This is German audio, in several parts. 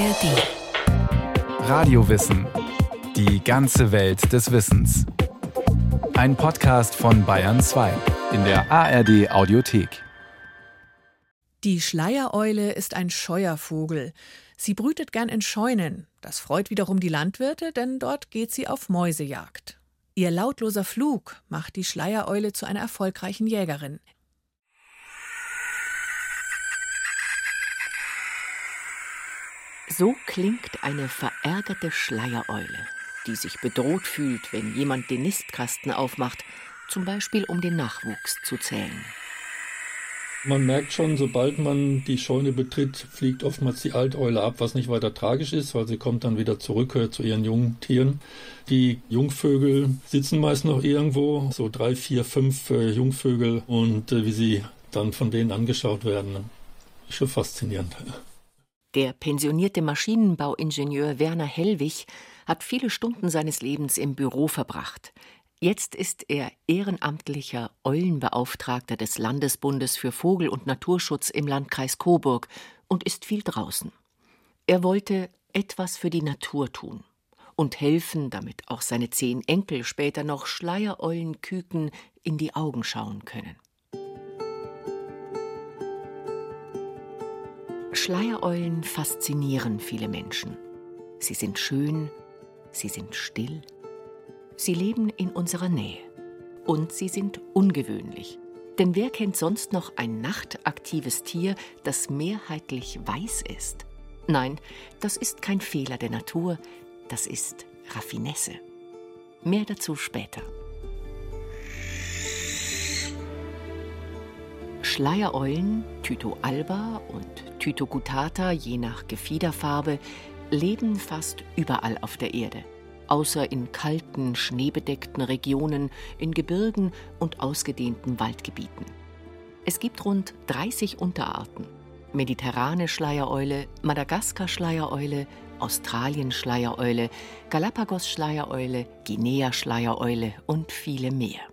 ARD. Radiowissen. Die ganze Welt des Wissens. Ein Podcast von Bayern 2 in der ARD Audiothek. Die Schleiereule ist ein scheuer Vogel. Sie brütet gern in Scheunen. Das freut wiederum die Landwirte, denn dort geht sie auf Mäusejagd. Ihr lautloser Flug macht die Schleiereule zu einer erfolgreichen Jägerin. So klingt eine verärgerte Schleiereule, die sich bedroht fühlt, wenn jemand den Nistkasten aufmacht, zum Beispiel um den Nachwuchs zu zählen. Man merkt schon, sobald man die Scheune betritt, fliegt oftmals die Alteule ab, was nicht weiter tragisch ist, weil sie kommt dann wieder zurück äh, zu ihren Jungtieren. Die Jungvögel sitzen meist noch irgendwo, so drei, vier, fünf äh, Jungvögel und äh, wie sie dann von denen angeschaut werden, ist schon faszinierend. Der pensionierte Maschinenbauingenieur Werner Hellwig hat viele Stunden seines Lebens im Büro verbracht. Jetzt ist er ehrenamtlicher Eulenbeauftragter des Landesbundes für Vogel- und Naturschutz im Landkreis Coburg und ist viel draußen. Er wollte etwas für die Natur tun und helfen, damit auch seine zehn Enkel später noch Schleiereulenküken in die Augen schauen können. Schleiereulen faszinieren viele Menschen. Sie sind schön, sie sind still, Sie leben in unserer Nähe. Und sie sind ungewöhnlich. Denn wer kennt sonst noch ein nachtaktives Tier, das mehrheitlich weiß ist? Nein, das ist kein Fehler der Natur, das ist Raffinesse. Mehr dazu später. Schleiereulen, Tyto alba und Tyto gutata, je nach Gefiederfarbe, leben fast überall auf der Erde außer in kalten, schneebedeckten Regionen, in Gebirgen und ausgedehnten Waldgebieten. Es gibt rund 30 Unterarten. Mediterrane Schleiereule, Madagaskar-Schleiereule, Australien-Schleiereule, Galapagos-Schleiereule, Guinea-Schleiereule und viele mehr.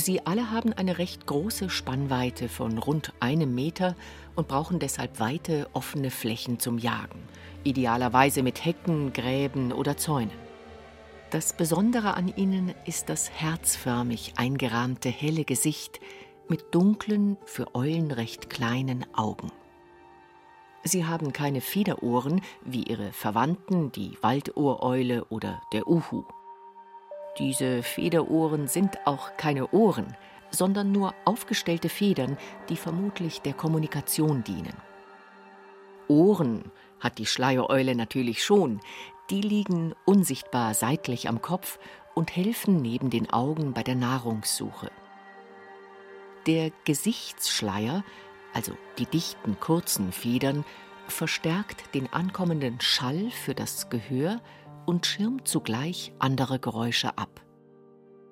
Sie alle haben eine recht große Spannweite von rund einem Meter und brauchen deshalb weite, offene Flächen zum Jagen, idealerweise mit Hecken, Gräben oder Zäunen. Das Besondere an ihnen ist das herzförmig eingerahmte helle Gesicht mit dunklen, für Eulen recht kleinen Augen. Sie haben keine Federohren wie ihre Verwandten, die Waldohreule oder der Uhu. Diese Federohren sind auch keine Ohren, sondern nur aufgestellte Federn, die vermutlich der Kommunikation dienen. Ohren hat die Schleiereule natürlich schon, die liegen unsichtbar seitlich am Kopf und helfen neben den Augen bei der Nahrungssuche. Der Gesichtsschleier, also die dichten kurzen Federn, verstärkt den ankommenden Schall für das Gehör und schirmt zugleich andere Geräusche ab.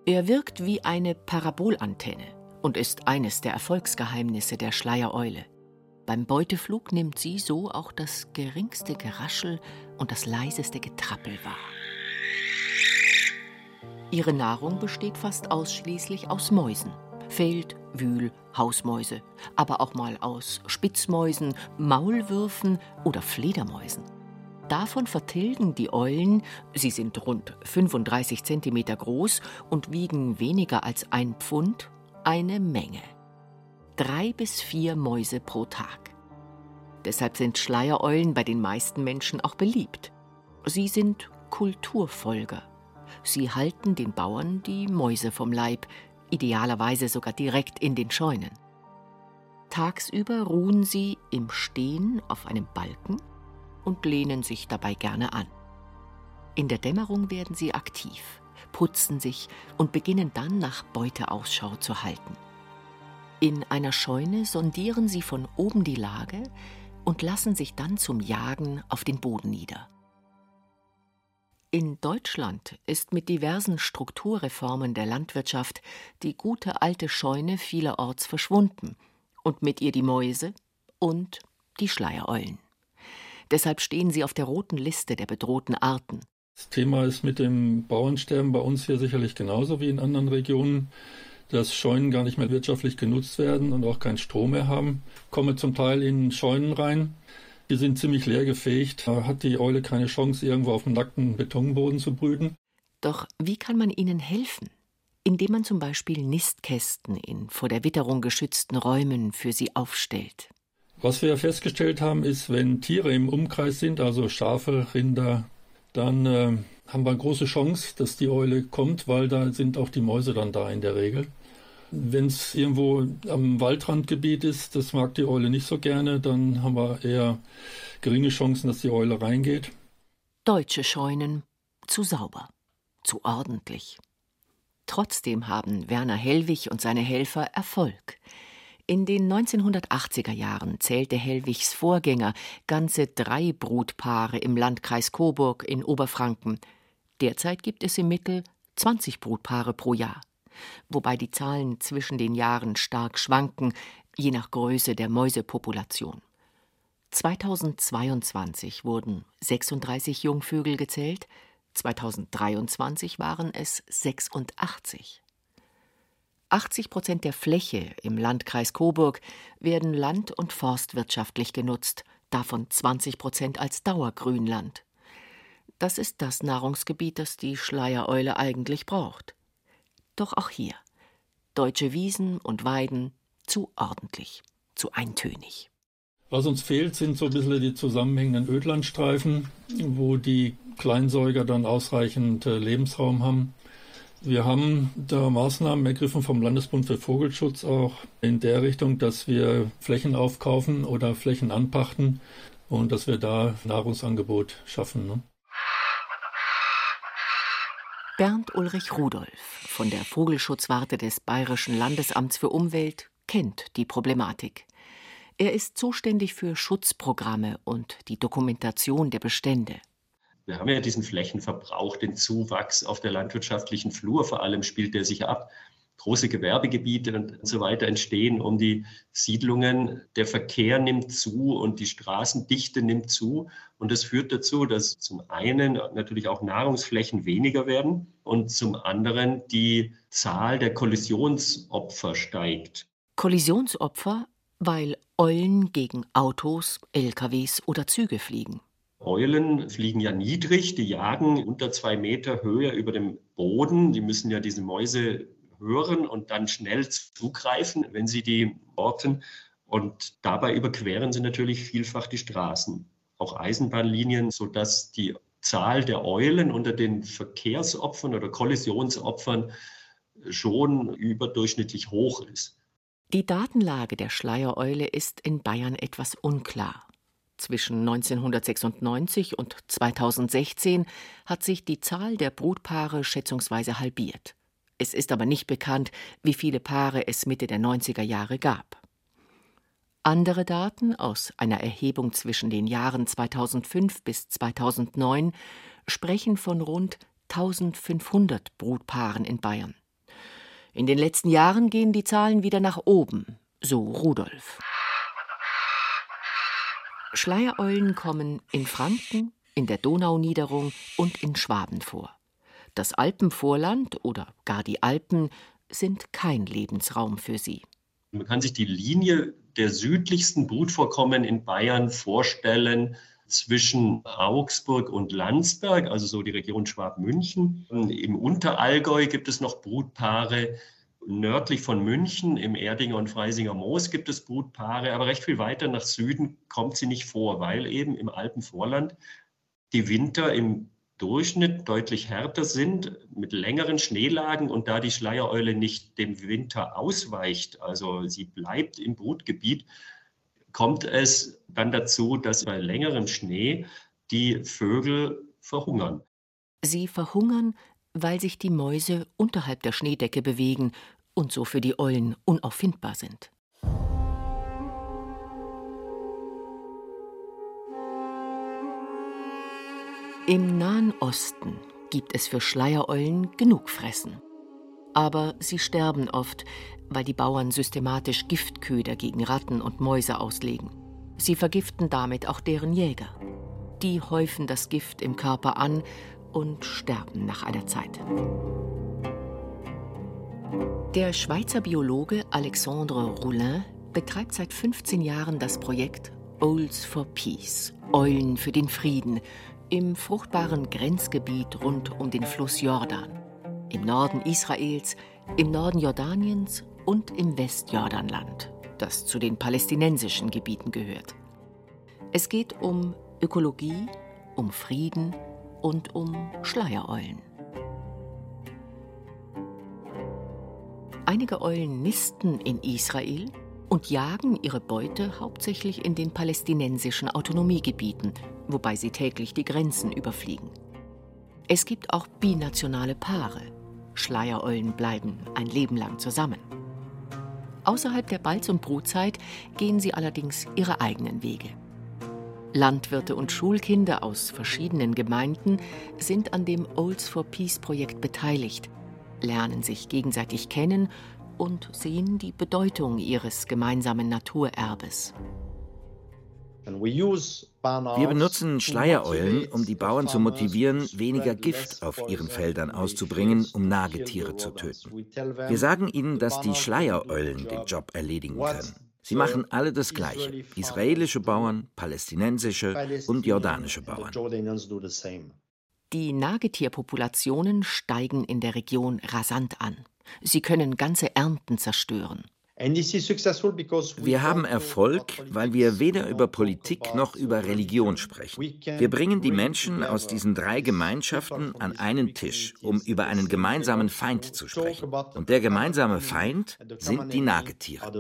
Er wirkt wie eine Parabolantenne und ist eines der Erfolgsgeheimnisse der Schleiereule. Beim Beuteflug nimmt sie so auch das geringste Geraschel und das leiseste Getrappel wahr. Ihre Nahrung besteht fast ausschließlich aus Mäusen. Feld, Wühl, Hausmäuse, aber auch mal aus Spitzmäusen, Maulwürfen oder Fledermäusen. Davon vertilgen die Eulen, sie sind rund 35 cm groß und wiegen weniger als ein Pfund, eine Menge drei bis vier Mäuse pro Tag. Deshalb sind Schleiereulen bei den meisten Menschen auch beliebt. Sie sind Kulturfolger. Sie halten den Bauern die Mäuse vom Leib, idealerweise sogar direkt in den Scheunen. Tagsüber ruhen sie im Stehen auf einem Balken und lehnen sich dabei gerne an. In der Dämmerung werden sie aktiv, putzen sich und beginnen dann nach Beute Ausschau zu halten. In einer Scheune sondieren sie von oben die Lage und lassen sich dann zum Jagen auf den Boden nieder. In Deutschland ist mit diversen Strukturreformen der Landwirtschaft die gute alte Scheune vielerorts verschwunden und mit ihr die Mäuse und die Schleiereulen. Deshalb stehen sie auf der roten Liste der bedrohten Arten. Das Thema ist mit dem Bauernsterben bei uns hier sicherlich genauso wie in anderen Regionen dass Scheunen gar nicht mehr wirtschaftlich genutzt werden und auch keinen Strom mehr haben. Komme zum Teil in Scheunen rein, Die sind ziemlich leergefegt. Da hat die Eule keine Chance, irgendwo auf dem nackten Betonboden zu brüten. Doch wie kann man ihnen helfen? Indem man zum Beispiel Nistkästen in vor der Witterung geschützten Räumen für sie aufstellt. Was wir festgestellt haben, ist, wenn Tiere im Umkreis sind, also Schafe, Rinder, dann äh, haben wir eine große Chance, dass die Eule kommt, weil da sind auch die Mäuse dann da in der Regel. Wenn es irgendwo am Waldrandgebiet ist, das mag die Eule nicht so gerne, dann haben wir eher geringe Chancen, dass die Eule reingeht. Deutsche Scheunen zu sauber, zu ordentlich. Trotzdem haben Werner Hellwig und seine Helfer Erfolg. In den 1980er Jahren zählte Hellwigs Vorgänger ganze drei Brutpaare im Landkreis Coburg in Oberfranken. Derzeit gibt es im Mittel 20 Brutpaare pro Jahr wobei die Zahlen zwischen den Jahren stark schwanken, je nach Größe der Mäusepopulation. 2022 wurden 36 Jungvögel gezählt, 2023 waren es 86. 80 Prozent der Fläche im Landkreis Coburg werden land- und forstwirtschaftlich genutzt, davon 20 Prozent als Dauergrünland. Das ist das Nahrungsgebiet, das die Schleiereule eigentlich braucht. Doch auch hier deutsche Wiesen und Weiden zu ordentlich, zu eintönig. Was uns fehlt, sind so ein bisschen die zusammenhängenden Ödlandstreifen, wo die Kleinsäuger dann ausreichend äh, Lebensraum haben. Wir haben da Maßnahmen ergriffen vom Landesbund für Vogelschutz auch in der Richtung, dass wir Flächen aufkaufen oder Flächen anpachten und dass wir da Nahrungsangebot schaffen. Ne? Bernd Ulrich Rudolf von der Vogelschutzwarte des Bayerischen Landesamts für Umwelt kennt die Problematik. Er ist zuständig für Schutzprogramme und die Dokumentation der Bestände. Wir haben ja diesen Flächenverbrauch, den Zuwachs auf der landwirtschaftlichen Flur vor allem spielt der sich ab große Gewerbegebiete und so weiter entstehen um die Siedlungen. Der Verkehr nimmt zu und die Straßendichte nimmt zu. Und das führt dazu, dass zum einen natürlich auch Nahrungsflächen weniger werden und zum anderen die Zahl der Kollisionsopfer steigt. Kollisionsopfer, weil Eulen gegen Autos, LKWs oder Züge fliegen. Eulen fliegen ja niedrig, die jagen unter zwei Meter Höhe über dem Boden. Die müssen ja diese Mäuse hören und dann schnell zugreifen, wenn sie die orten. Und dabei überqueren sie natürlich vielfach die Straßen, auch Eisenbahnlinien, sodass die Zahl der Eulen unter den Verkehrsopfern oder Kollisionsopfern schon überdurchschnittlich hoch ist. Die Datenlage der Schleiereule ist in Bayern etwas unklar. Zwischen 1996 und 2016 hat sich die Zahl der Brutpaare schätzungsweise halbiert. Es ist aber nicht bekannt, wie viele Paare es Mitte der 90er Jahre gab. Andere Daten aus einer Erhebung zwischen den Jahren 2005 bis 2009 sprechen von rund 1500 Brutpaaren in Bayern. In den letzten Jahren gehen die Zahlen wieder nach oben, so Rudolf. Schleiereulen kommen in Franken, in der Donauniederung und in Schwaben vor. Das Alpenvorland oder gar die Alpen sind kein Lebensraum für sie. Man kann sich die Linie der südlichsten Brutvorkommen in Bayern vorstellen zwischen Augsburg und Landsberg, also so die Region Schwab-München. Im Unterallgäu gibt es noch Brutpaare. Nördlich von München, im Erdinger und Freisinger Moos gibt es Brutpaare, aber recht viel weiter nach Süden kommt sie nicht vor, weil eben im Alpenvorland die Winter im Durchschnitt deutlich härter sind, mit längeren Schneelagen und da die Schleiereule nicht dem Winter ausweicht, also sie bleibt im Brutgebiet, kommt es dann dazu, dass bei längerem Schnee die Vögel verhungern. Sie verhungern, weil sich die Mäuse unterhalb der Schneedecke bewegen und so für die Eulen unauffindbar sind. Im Nahen Osten gibt es für Schleiereulen genug Fressen. Aber sie sterben oft, weil die Bauern systematisch Giftköder gegen Ratten und Mäuse auslegen. Sie vergiften damit auch deren Jäger. Die häufen das Gift im Körper an und sterben nach einer Zeit. Der Schweizer Biologe Alexandre Roulin betreibt seit 15 Jahren das Projekt Owls for Peace, Eulen für den Frieden, im fruchtbaren Grenzgebiet rund um den Fluss Jordan, im Norden Israels, im Norden Jordaniens und im Westjordanland, das zu den palästinensischen Gebieten gehört. Es geht um Ökologie, um Frieden und um Schleiereulen. Einige Eulen nisten in Israel und jagen ihre Beute hauptsächlich in den palästinensischen Autonomiegebieten, wobei sie täglich die Grenzen überfliegen. Es gibt auch binationale Paare. Schleiereulen bleiben ein Leben lang zusammen. Außerhalb der Balz- und Brutzeit gehen sie allerdings ihre eigenen Wege. Landwirte und Schulkinder aus verschiedenen Gemeinden sind an dem Olds for Peace Projekt beteiligt, lernen sich gegenseitig kennen und sehen die Bedeutung ihres gemeinsamen Naturerbes. Wir benutzen Schleiereulen, um die Bauern zu motivieren, weniger Gift auf ihren Feldern auszubringen, um Nagetiere zu töten. Wir sagen ihnen, dass die Schleiereulen den Job erledigen können. Sie machen alle das Gleiche. Israelische Bauern, palästinensische und jordanische Bauern. Die Nagetierpopulationen steigen in der Region rasant an. Sie können ganze Ernten zerstören. Wir haben Erfolg, weil wir weder über Politik noch über Religion sprechen. Wir bringen die Menschen aus diesen drei Gemeinschaften an einen Tisch, um über einen gemeinsamen Feind zu sprechen. Und der gemeinsame Feind sind die Nagetiere.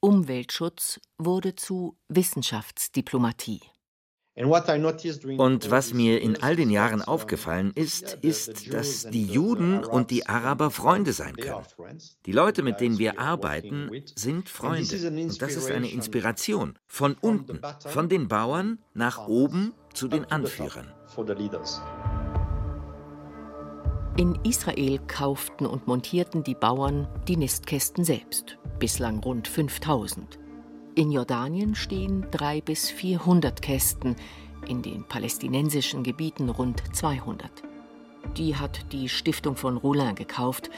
Umweltschutz wurde zu Wissenschaftsdiplomatie. Und was mir in all den Jahren aufgefallen ist, ist, dass die Juden und die Araber Freunde sein können. Die Leute, mit denen wir arbeiten, sind Freunde. Und das ist eine Inspiration. Von unten, von den Bauern nach oben zu den Anführern. In Israel kauften und montierten die Bauern die Nistkästen selbst, bislang rund 5000. In Jordanien stehen drei bis 400 Kästen, in den palästinensischen Gebieten rund 200. Die hat die Stiftung von Roulin gekauft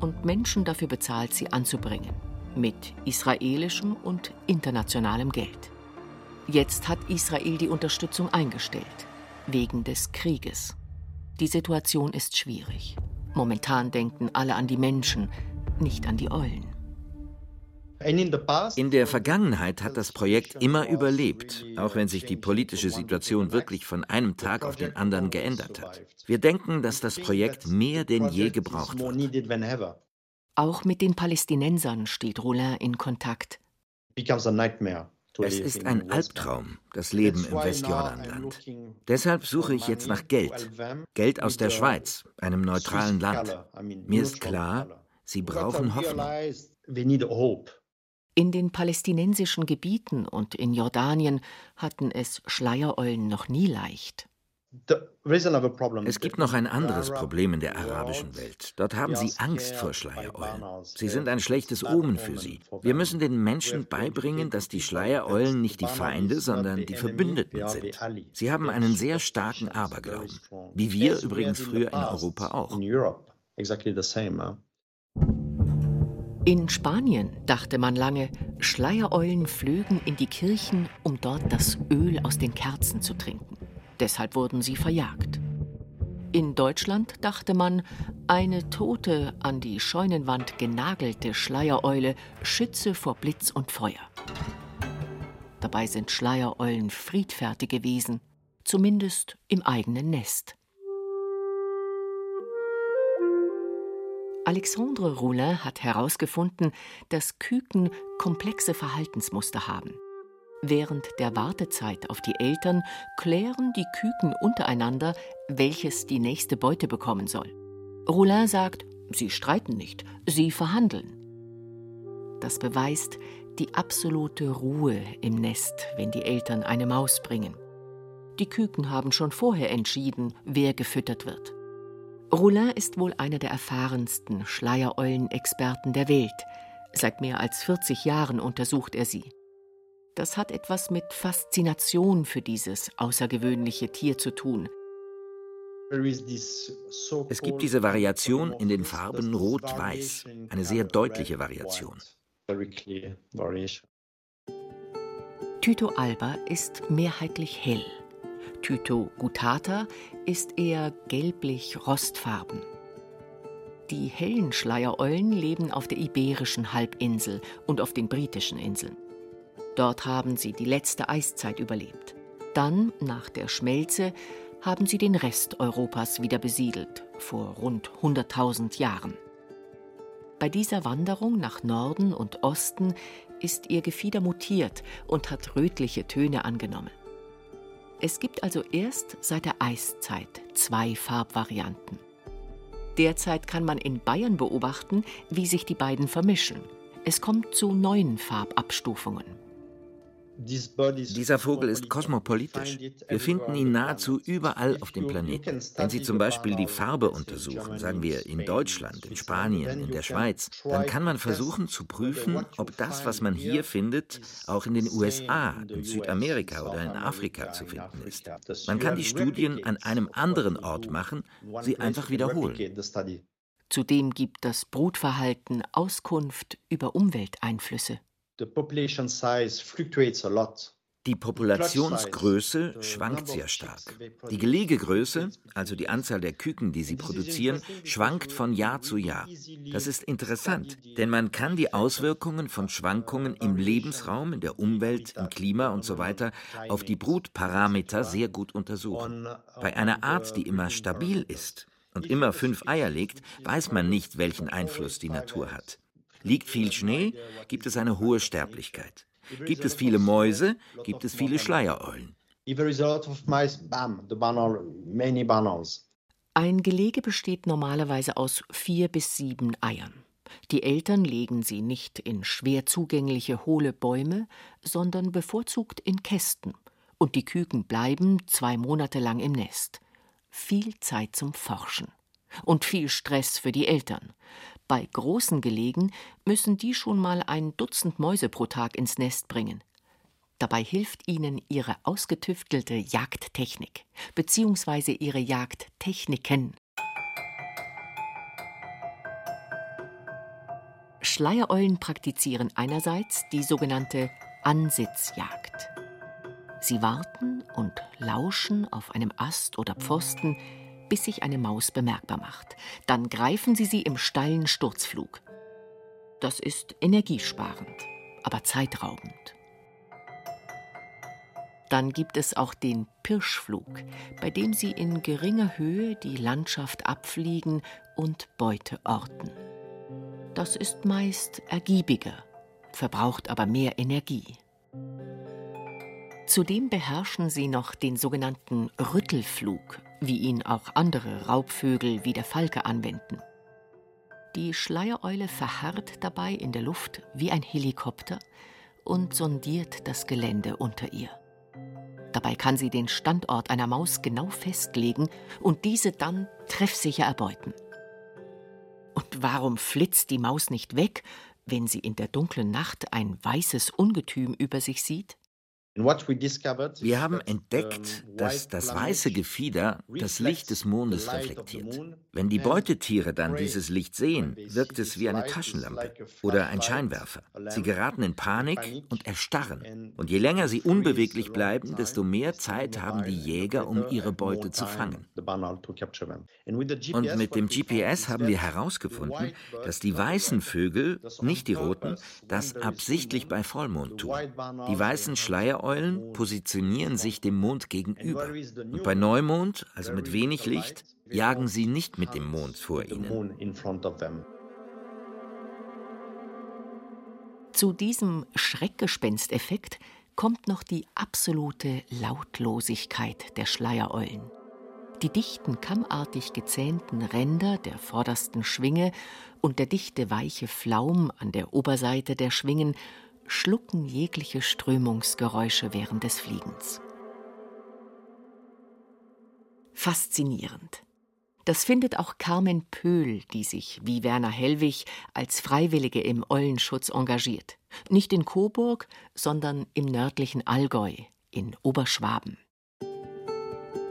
und Menschen dafür bezahlt, sie anzubringen. Mit israelischem und internationalem Geld. Jetzt hat Israel die Unterstützung eingestellt, wegen des Krieges. Die Situation ist schwierig. Momentan denken alle an die Menschen, nicht an die Eulen. In der Vergangenheit hat das Projekt immer überlebt, auch wenn sich die politische Situation wirklich von einem Tag auf den anderen geändert hat. Wir denken, dass das Projekt mehr denn je gebraucht wird. Auch mit den Palästinensern steht Roulin in Kontakt. Es ist ein Albtraum, das Leben im Westjordanland. Deshalb suche ich jetzt nach Geld. Geld aus der Schweiz, einem neutralen Land. Mir ist klar, sie brauchen Hoffnung. In den palästinensischen Gebieten und in Jordanien hatten es Schleiereulen noch nie leicht. Es gibt noch ein anderes Problem in der arabischen Welt. Dort haben sie Angst vor Schleiereulen. Sie sind ein schlechtes Omen für sie. Wir müssen den Menschen beibringen, dass die Schleiereulen nicht die Feinde, sondern die Verbündeten sind. Sie haben einen sehr starken Aberglauben, wie wir übrigens früher in Europa auch. In Spanien dachte man lange, Schleiereulen flögen in die Kirchen, um dort das Öl aus den Kerzen zu trinken. Deshalb wurden sie verjagt. In Deutschland dachte man, eine tote, an die Scheunenwand genagelte Schleiereule schütze vor Blitz und Feuer. Dabei sind Schleiereulen friedfertige Wesen, zumindest im eigenen Nest. Alexandre Roulin hat herausgefunden, dass Küken komplexe Verhaltensmuster haben. Während der Wartezeit auf die Eltern klären die Küken untereinander, welches die nächste Beute bekommen soll. Roulin sagt, sie streiten nicht, sie verhandeln. Das beweist die absolute Ruhe im Nest, wenn die Eltern eine Maus bringen. Die Küken haben schon vorher entschieden, wer gefüttert wird. Roulin ist wohl einer der erfahrensten Schleiereulen-Experten der Welt. Seit mehr als 40 Jahren untersucht er sie. Das hat etwas mit Faszination für dieses außergewöhnliche Tier zu tun. Es gibt diese Variation in den Farben Rot-Weiß, eine sehr deutliche Variation. Tyto alba ist mehrheitlich hell. Tyto gutata ist eher gelblich-rostfarben. Die hellen Schleiereulen leben auf der iberischen Halbinsel und auf den britischen Inseln. Dort haben sie die letzte Eiszeit überlebt. Dann, nach der Schmelze, haben sie den Rest Europas wieder besiedelt, vor rund 100.000 Jahren. Bei dieser Wanderung nach Norden und Osten ist ihr Gefieder mutiert und hat rötliche Töne angenommen. Es gibt also erst seit der Eiszeit zwei Farbvarianten. Derzeit kann man in Bayern beobachten, wie sich die beiden vermischen. Es kommt zu neuen Farbabstufungen. Dieser Vogel ist kosmopolitisch. Wir finden ihn nahezu überall auf dem Planeten. Wenn Sie zum Beispiel die Farbe untersuchen, sagen wir in Deutschland, in Spanien, in der Schweiz, dann kann man versuchen zu prüfen, ob das, was man hier findet, auch in den USA, in Südamerika oder in Afrika zu finden ist. Man kann die Studien an einem anderen Ort machen, sie einfach wiederholen. Zudem gibt das Brutverhalten Auskunft über Umwelteinflüsse. Die Populationsgröße schwankt sehr stark. Die Gelegegröße, also die Anzahl der Küken, die sie produzieren, schwankt von Jahr zu Jahr. Das ist interessant, denn man kann die Auswirkungen von Schwankungen im Lebensraum, in der Umwelt, im Klima usw. So auf die Brutparameter sehr gut untersuchen. Bei einer Art, die immer stabil ist und immer fünf Eier legt, weiß man nicht, welchen Einfluss die Natur hat. Liegt viel Schnee, gibt es eine hohe Sterblichkeit. Gibt es viele Mäuse, gibt es viele Schleiereulen. Ein Gelege besteht normalerweise aus vier bis sieben Eiern. Die Eltern legen sie nicht in schwer zugängliche hohle Bäume, sondern bevorzugt in Kästen. Und die Küken bleiben zwei Monate lang im Nest. Viel Zeit zum Forschen. Und viel Stress für die Eltern. Bei großen Gelegen müssen die schon mal ein Dutzend Mäuse pro Tag ins Nest bringen. Dabei hilft ihnen ihre ausgetüftelte Jagdtechnik bzw. ihre Jagdtechniken. Schleiereulen praktizieren einerseits die sogenannte Ansitzjagd. Sie warten und lauschen auf einem Ast oder Pfosten, bis sich eine Maus bemerkbar macht. Dann greifen sie sie im steilen Sturzflug. Das ist energiesparend, aber zeitraubend. Dann gibt es auch den Pirschflug, bei dem sie in geringer Höhe die Landschaft abfliegen und Beute orten. Das ist meist ergiebiger, verbraucht aber mehr Energie. Zudem beherrschen sie noch den sogenannten Rüttelflug, wie ihn auch andere Raubvögel wie der Falke anwenden. Die Schleiereule verharrt dabei in der Luft wie ein Helikopter und sondiert das Gelände unter ihr. Dabei kann sie den Standort einer Maus genau festlegen und diese dann treffsicher erbeuten. Und warum flitzt die Maus nicht weg, wenn sie in der dunklen Nacht ein weißes Ungetüm über sich sieht? Wir haben entdeckt, dass das weiße Gefieder das Licht des Mondes reflektiert. Wenn die Beutetiere dann dieses Licht sehen, wirkt es wie eine Taschenlampe oder ein Scheinwerfer. Sie geraten in Panik und erstarren. Und je länger sie unbeweglich bleiben, desto mehr Zeit haben die Jäger, um ihre Beute zu fangen. Und mit dem GPS haben wir herausgefunden, dass die weißen Vögel, nicht die roten, das absichtlich bei Vollmond tun. Die weißen Schleier Sterneulen positionieren sich dem Mond gegenüber. Und bei Neumond, also mit wenig Licht, jagen sie nicht mit dem Mond vor ihnen. Zu diesem Schreckgespensteffekt kommt noch die absolute Lautlosigkeit der Schleiereulen. Die dichten, kammartig gezähnten Ränder der vordersten Schwinge und der dichte, weiche Flaum an der Oberseite der Schwingen schlucken jegliche Strömungsgeräusche während des Fliegens. Faszinierend. Das findet auch Carmen Pöhl, die sich, wie Werner Hellwig, als Freiwillige im Eulenschutz engagiert. Nicht in Coburg, sondern im nördlichen Allgäu, in Oberschwaben.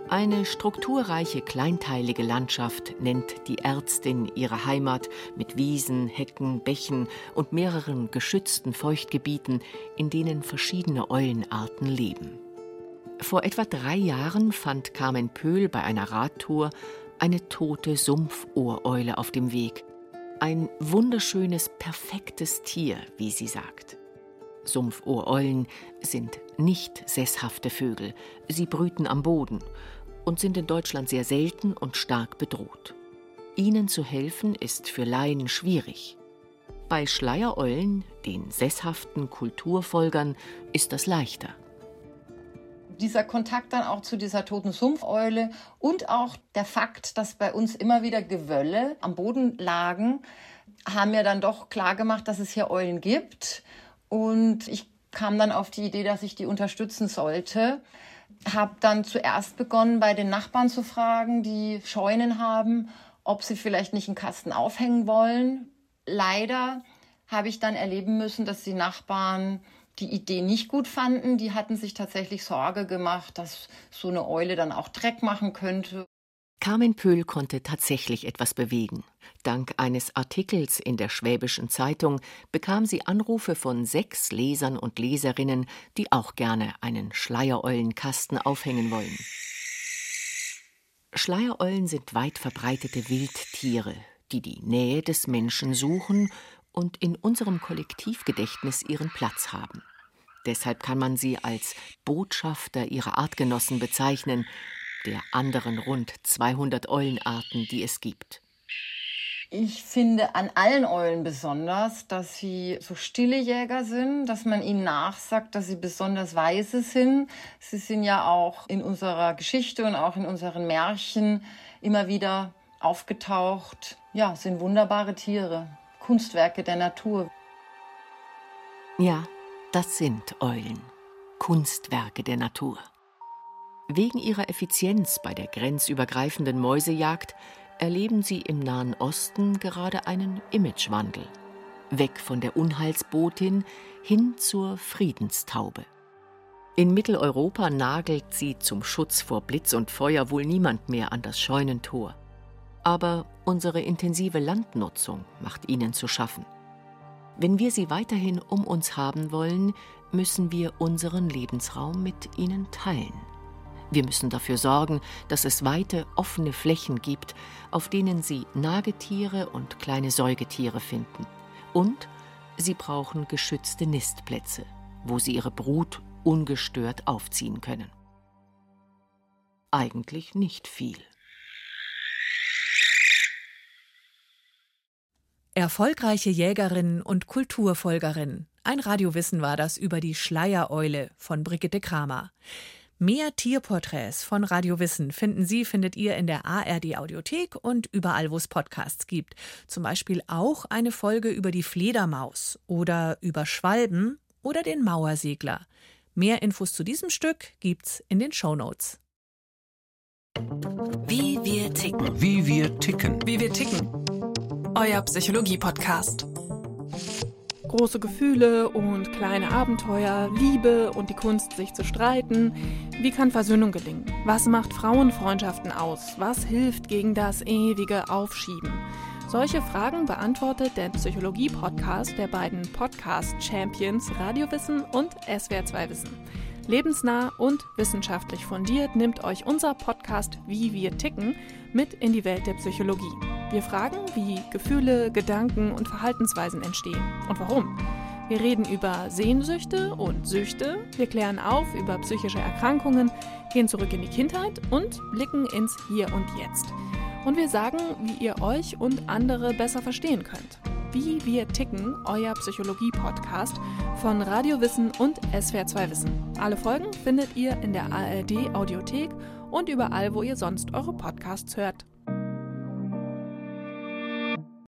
Eine strukturreiche, kleinteilige Landschaft nennt die Ärztin ihre Heimat mit Wiesen, Hecken, Bächen und mehreren geschützten Feuchtgebieten, in denen verschiedene Eulenarten leben. Vor etwa drei Jahren fand Carmen Pöhl bei einer Radtour eine tote Sumpfohreule auf dem Weg. Ein wunderschönes, perfektes Tier, wie sie sagt. Sumpfohreulen sind nicht sesshafte Vögel. Sie brüten am Boden und sind in Deutschland sehr selten und stark bedroht. Ihnen zu helfen ist für Laien schwierig. Bei Schleiereulen, den sesshaften Kulturfolgern, ist das leichter dieser Kontakt dann auch zu dieser toten Sumpfeule und auch der Fakt, dass bei uns immer wieder Gewölle am Boden lagen, haben mir dann doch klar gemacht, dass es hier Eulen gibt. Und ich kam dann auf die Idee, dass ich die unterstützen sollte. Habe dann zuerst begonnen, bei den Nachbarn zu fragen, die Scheunen haben, ob sie vielleicht nicht einen Kasten aufhängen wollen. Leider habe ich dann erleben müssen, dass die Nachbarn die Idee nicht gut fanden. Die hatten sich tatsächlich Sorge gemacht, dass so eine Eule dann auch Dreck machen könnte. Carmen Pöhl konnte tatsächlich etwas bewegen. Dank eines Artikels in der Schwäbischen Zeitung bekam sie Anrufe von sechs Lesern und Leserinnen, die auch gerne einen Schleiereulenkasten aufhängen wollen. Schleiereulen sind weit verbreitete Wildtiere, die die Nähe des Menschen suchen und in unserem Kollektivgedächtnis ihren Platz haben. Deshalb kann man sie als Botschafter ihrer Artgenossen bezeichnen, der anderen rund 200 Eulenarten, die es gibt. Ich finde an allen Eulen besonders, dass sie so stille Jäger sind, dass man ihnen nachsagt, dass sie besonders weise sind. Sie sind ja auch in unserer Geschichte und auch in unseren Märchen immer wieder aufgetaucht. Ja, sind wunderbare Tiere. Kunstwerke der Natur. Ja, das sind Eulen, Kunstwerke der Natur. Wegen ihrer Effizienz bei der grenzübergreifenden Mäusejagd erleben sie im Nahen Osten gerade einen Imagewandel. Weg von der Unheilsbotin hin zur Friedenstaube. In Mitteleuropa nagelt sie zum Schutz vor Blitz und Feuer wohl niemand mehr an das Scheunentor aber unsere intensive Landnutzung macht ihnen zu schaffen. Wenn wir sie weiterhin um uns haben wollen, müssen wir unseren Lebensraum mit ihnen teilen. Wir müssen dafür sorgen, dass es weite, offene Flächen gibt, auf denen sie Nagetiere und kleine Säugetiere finden. Und sie brauchen geschützte Nistplätze, wo sie ihre Brut ungestört aufziehen können. Eigentlich nicht viel. Erfolgreiche Jägerin und Kulturfolgerin. Ein Radiowissen war das über die Schleiereule von Brigitte Kramer. Mehr Tierporträts von Radio Wissen finden Sie, findet ihr in der ARD Audiothek und überall, wo es Podcasts gibt. Zum Beispiel auch eine Folge über die Fledermaus oder über Schwalben oder den Mauersegler. Mehr Infos zu diesem Stück gibt's in den Show Notes. Wie wir ticken. Wie wir ticken. Wie wir ticken euer Psychologie-Podcast. Große Gefühle und kleine Abenteuer, Liebe und die Kunst, sich zu streiten. Wie kann Versöhnung gelingen? Was macht Frauenfreundschaften aus? Was hilft gegen das ewige Aufschieben? Solche Fragen beantwortet der Psychologie-Podcast der beiden Podcast-Champions Radiowissen und SWR2 Wissen. Lebensnah und wissenschaftlich fundiert nimmt euch unser Podcast Wie wir ticken mit in die Welt der Psychologie. Wir fragen, wie Gefühle, Gedanken und Verhaltensweisen entstehen und warum. Wir reden über Sehnsüchte und Süchte, wir klären auf über psychische Erkrankungen, gehen zurück in die Kindheit und blicken ins Hier und Jetzt. Und wir sagen, wie ihr euch und andere besser verstehen könnt. Wie wir ticken, euer Psychologie-Podcast von Radio Wissen und SWR2 Wissen. Alle Folgen findet ihr in der ARD Audiothek und überall, wo ihr sonst eure Podcasts hört.